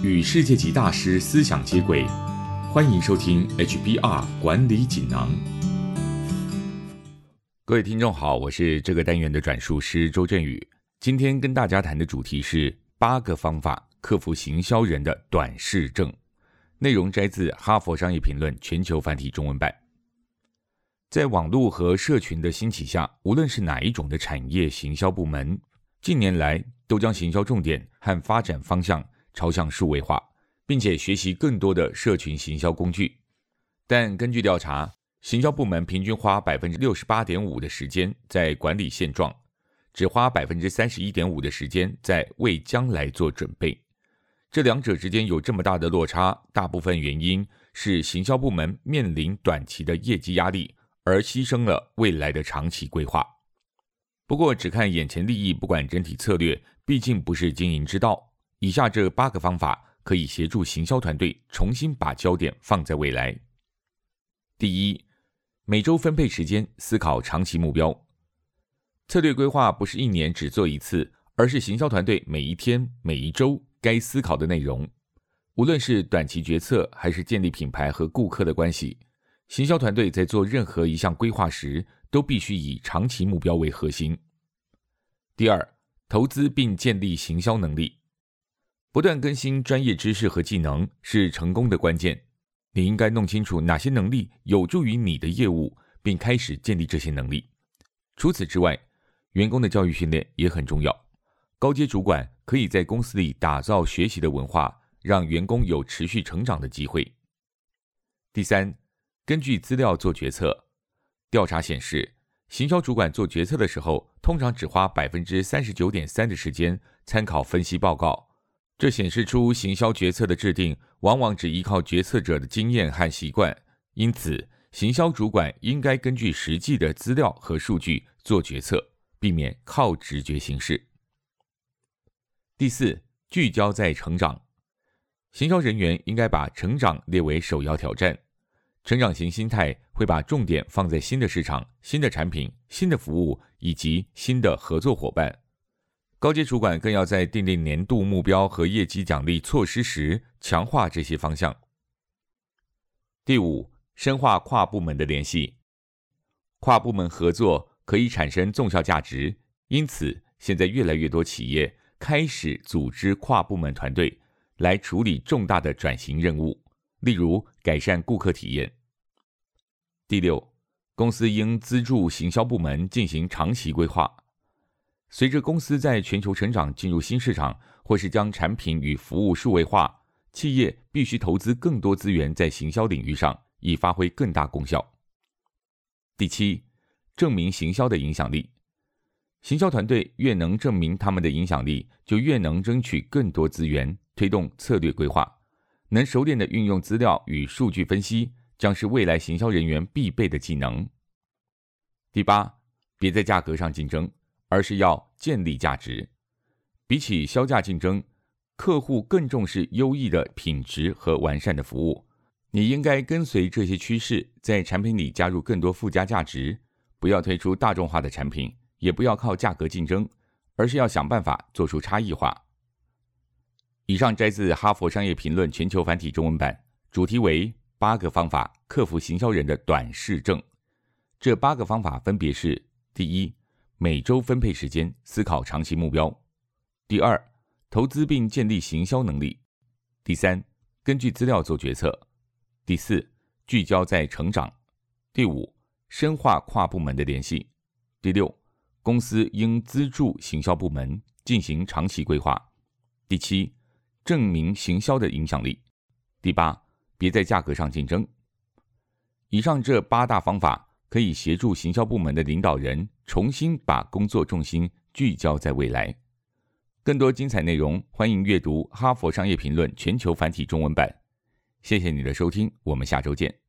与世界级大师思想接轨，欢迎收听 HBR 管理锦囊。各位听众好，我是这个单元的转述师周振宇。今天跟大家谈的主题是八个方法克服行销人的短视症。内容摘自《哈佛商业评论》全球繁体中文版。在网络和社群的兴起下，无论是哪一种的产业行销部门，近年来都将行销重点和发展方向朝向数位化，并且学习更多的社群行销工具。但根据调查，行销部门平均花百分之六十八点五的时间在管理现状，只花百分之三十一点五的时间在为将来做准备。这两者之间有这么大的落差，大部分原因是行销部门面临短期的业绩压力。而牺牲了未来的长期规划。不过，只看眼前利益，不管整体策略，毕竟不是经营之道。以下这八个方法可以协助行销团队重新把焦点放在未来。第一，每周分配时间，思考长期目标。策略规划不是一年只做一次，而是行销团队每一天、每一周该思考的内容。无论是短期决策，还是建立品牌和顾客的关系。行销团队在做任何一项规划时，都必须以长期目标为核心。第二，投资并建立行销能力，不断更新专业知识和技能是成功的关键。你应该弄清楚哪些能力有助于你的业务，并开始建立这些能力。除此之外，员工的教育训练也很重要。高阶主管可以在公司里打造学习的文化，让员工有持续成长的机会。第三。根据资料做决策，调查显示，行销主管做决策的时候，通常只花百分之三十九点三的时间参考分析报告。这显示出行销决策的制定往往只依靠决策者的经验和习惯。因此，行销主管应该根据实际的资料和数据做决策，避免靠直觉行事。第四，聚焦在成长，行销人员应该把成长列为首要挑战。成长型心态会把重点放在新的市场、新的产品、新的服务以及新的合作伙伴。高阶主管更要在订定年度目标和业绩奖励措施时，强化这些方向。第五，深化跨部门的联系。跨部门合作可以产生纵效价值，因此现在越来越多企业开始组织跨部门团队来处理重大的转型任务，例如改善顾客体验。第六，公司应资助行销部门进行长期规划。随着公司在全球成长、进入新市场，或是将产品与服务数位化，企业必须投资更多资源在行销领域上，以发挥更大功效。第七，证明行销的影响力。行销团队越能证明他们的影响力，就越能争取更多资源，推动策略规划，能熟练的运用资料与数据分析。将是未来行销人员必备的技能。第八，别在价格上竞争，而是要建立价值。比起销价竞争，客户更重视优异的品质和完善的服务。你应该跟随这些趋势，在产品里加入更多附加价值。不要推出大众化的产品，也不要靠价格竞争，而是要想办法做出差异化。以上摘自《哈佛商业评论》全球繁体中文版，主题为。八个方法克服行销人的短视症。这八个方法分别是：第一，每周分配时间思考长期目标；第二，投资并建立行销能力；第三，根据资料做决策；第四，聚焦在成长；第五，深化跨部门的联系；第六，公司应资助行销部门进行长期规划；第七，证明行销的影响力；第八。别在价格上竞争。以上这八大方法可以协助行销部门的领导人重新把工作重心聚焦在未来。更多精彩内容，欢迎阅读《哈佛商业评论》全球繁体中文版。谢谢你的收听，我们下周见。